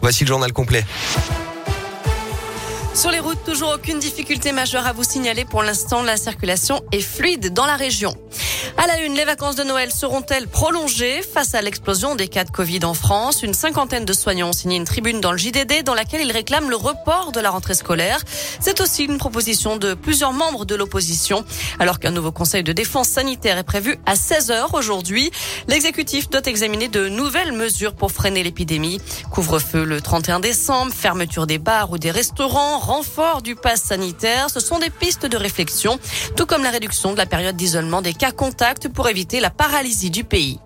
Voici le journal complet. Sur les routes, toujours aucune difficulté majeure à vous signaler. Pour l'instant, la circulation est fluide dans la région. À la une, les vacances de Noël seront-elles prolongées face à l'explosion des cas de Covid en France? Une cinquantaine de soignants ont signé une tribune dans le JDD dans laquelle ils réclament le report de la rentrée scolaire. C'est aussi une proposition de plusieurs membres de l'opposition. Alors qu'un nouveau conseil de défense sanitaire est prévu à 16 heures aujourd'hui, l'exécutif doit examiner de nouvelles mesures pour freiner l'épidémie. Couvre-feu le 31 décembre, fermeture des bars ou des restaurants, renfort du pass sanitaire, ce sont des pistes de réflexion, tout comme la réduction de la période d'isolement des cas contacts pour éviter la paralysie du pays.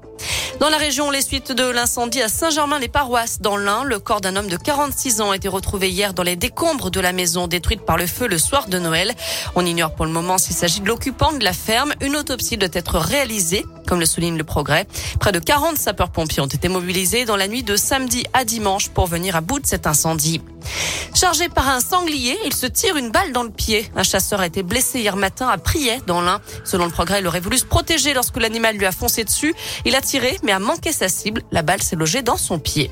Dans la région, les suites de l'incendie à Saint-Germain-les-Paroisses, dans l'Ain, le corps d'un homme de 46 ans a été retrouvé hier dans les décombres de la maison détruite par le feu le soir de Noël. On ignore pour le moment s'il s'agit de l'occupant de la ferme. Une autopsie doit être réalisée, comme le souligne le progrès. Près de 40 sapeurs-pompiers ont été mobilisés dans la nuit de samedi à dimanche pour venir à bout de cet incendie. Chargé par un sanglier, il se tire une balle dans le pied. Un chasseur a été blessé hier matin à Priet, dans l'Ain. Selon le progrès, il aurait voulu se protéger lorsque l'animal lui a foncé dessus. Il a tiré, mais a manqué sa cible. La balle s'est logée dans son pied.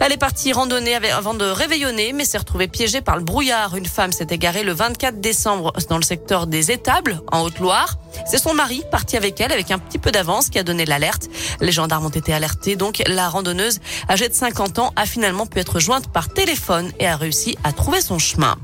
Elle est partie randonner avant de réveillonner, mais s'est retrouvée piégée par le brouillard. Une femme s'est égarée le 24 décembre dans le secteur des Étables, en Haute-Loire. C'est son mari, parti avec elle avec un petit peu d'avance, qui a donné l'alerte. Les gendarmes ont été alertés, donc la randonneuse, âgée de 50 ans, a finalement pu être jointe par téléphone et a réussi à trouver son chemin.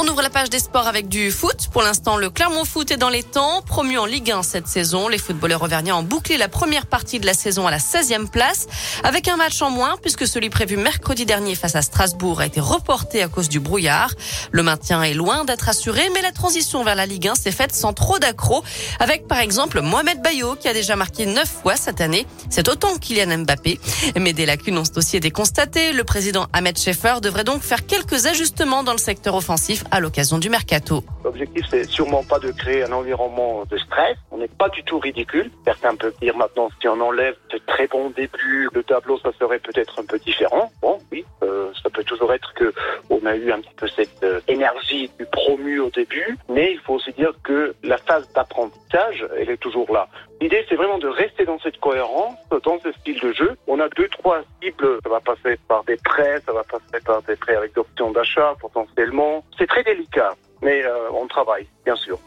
On ouvre la page des sports avec du foot. Pour l'instant, le Clermont Foot est dans les temps. Promu en Ligue 1 cette saison, les footballeurs auvergnats ont bouclé la première partie de la saison à la 16e place, avec un match en moins, puisque celui prévu mercredi dernier face à Strasbourg a été reporté à cause du brouillard. Le maintien est loin d'être assuré, mais la transition vers la Ligue 1 s'est faite sans trop d'accro, avec par exemple Mohamed Bayo, qui a déjà marqué 9 fois cette année. C'est autant Kylian Mbappé. Mais des lacunes ont aussi été constatées. Le président Ahmed Schaeffer devrait donc faire quelques ajustements dans le secteur offensif à l'occasion du mercato. L'objectif, c'est sûrement pas de créer un environnement de stress. On n'est pas du tout ridicule. Certains peuvent dire maintenant, si on enlève ce très bon début, le tableau, ça serait peut-être un peu différent. Bon, oui, euh, toujours être que on a eu un petit peu cette euh, énergie du promu au début, mais il faut aussi dire que la phase d'apprentissage, elle est toujours là. L'idée, c'est vraiment de rester dans cette cohérence, dans ce style de jeu. On a deux, trois cibles. Ça va passer par des prêts, ça va passer par des prêts avec options d'achat potentiellement. C'est très délicat, mais euh, on travaille, bien sûr.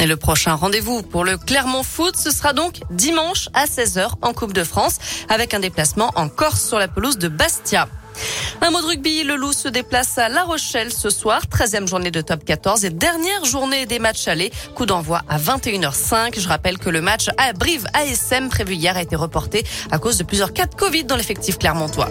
Et le prochain rendez-vous pour le Clermont Foot, ce sera donc dimanche à 16h en Coupe de France, avec un déplacement en Corse sur la pelouse de Bastia. Un mot de rugby, le Loup se déplace à La Rochelle ce soir, 13e journée de top 14 et dernière journée des matchs allés. Coup d'envoi à 21h05. Je rappelle que le match à Brive ASM prévu hier a été reporté à cause de plusieurs cas de Covid dans l'effectif clermontois.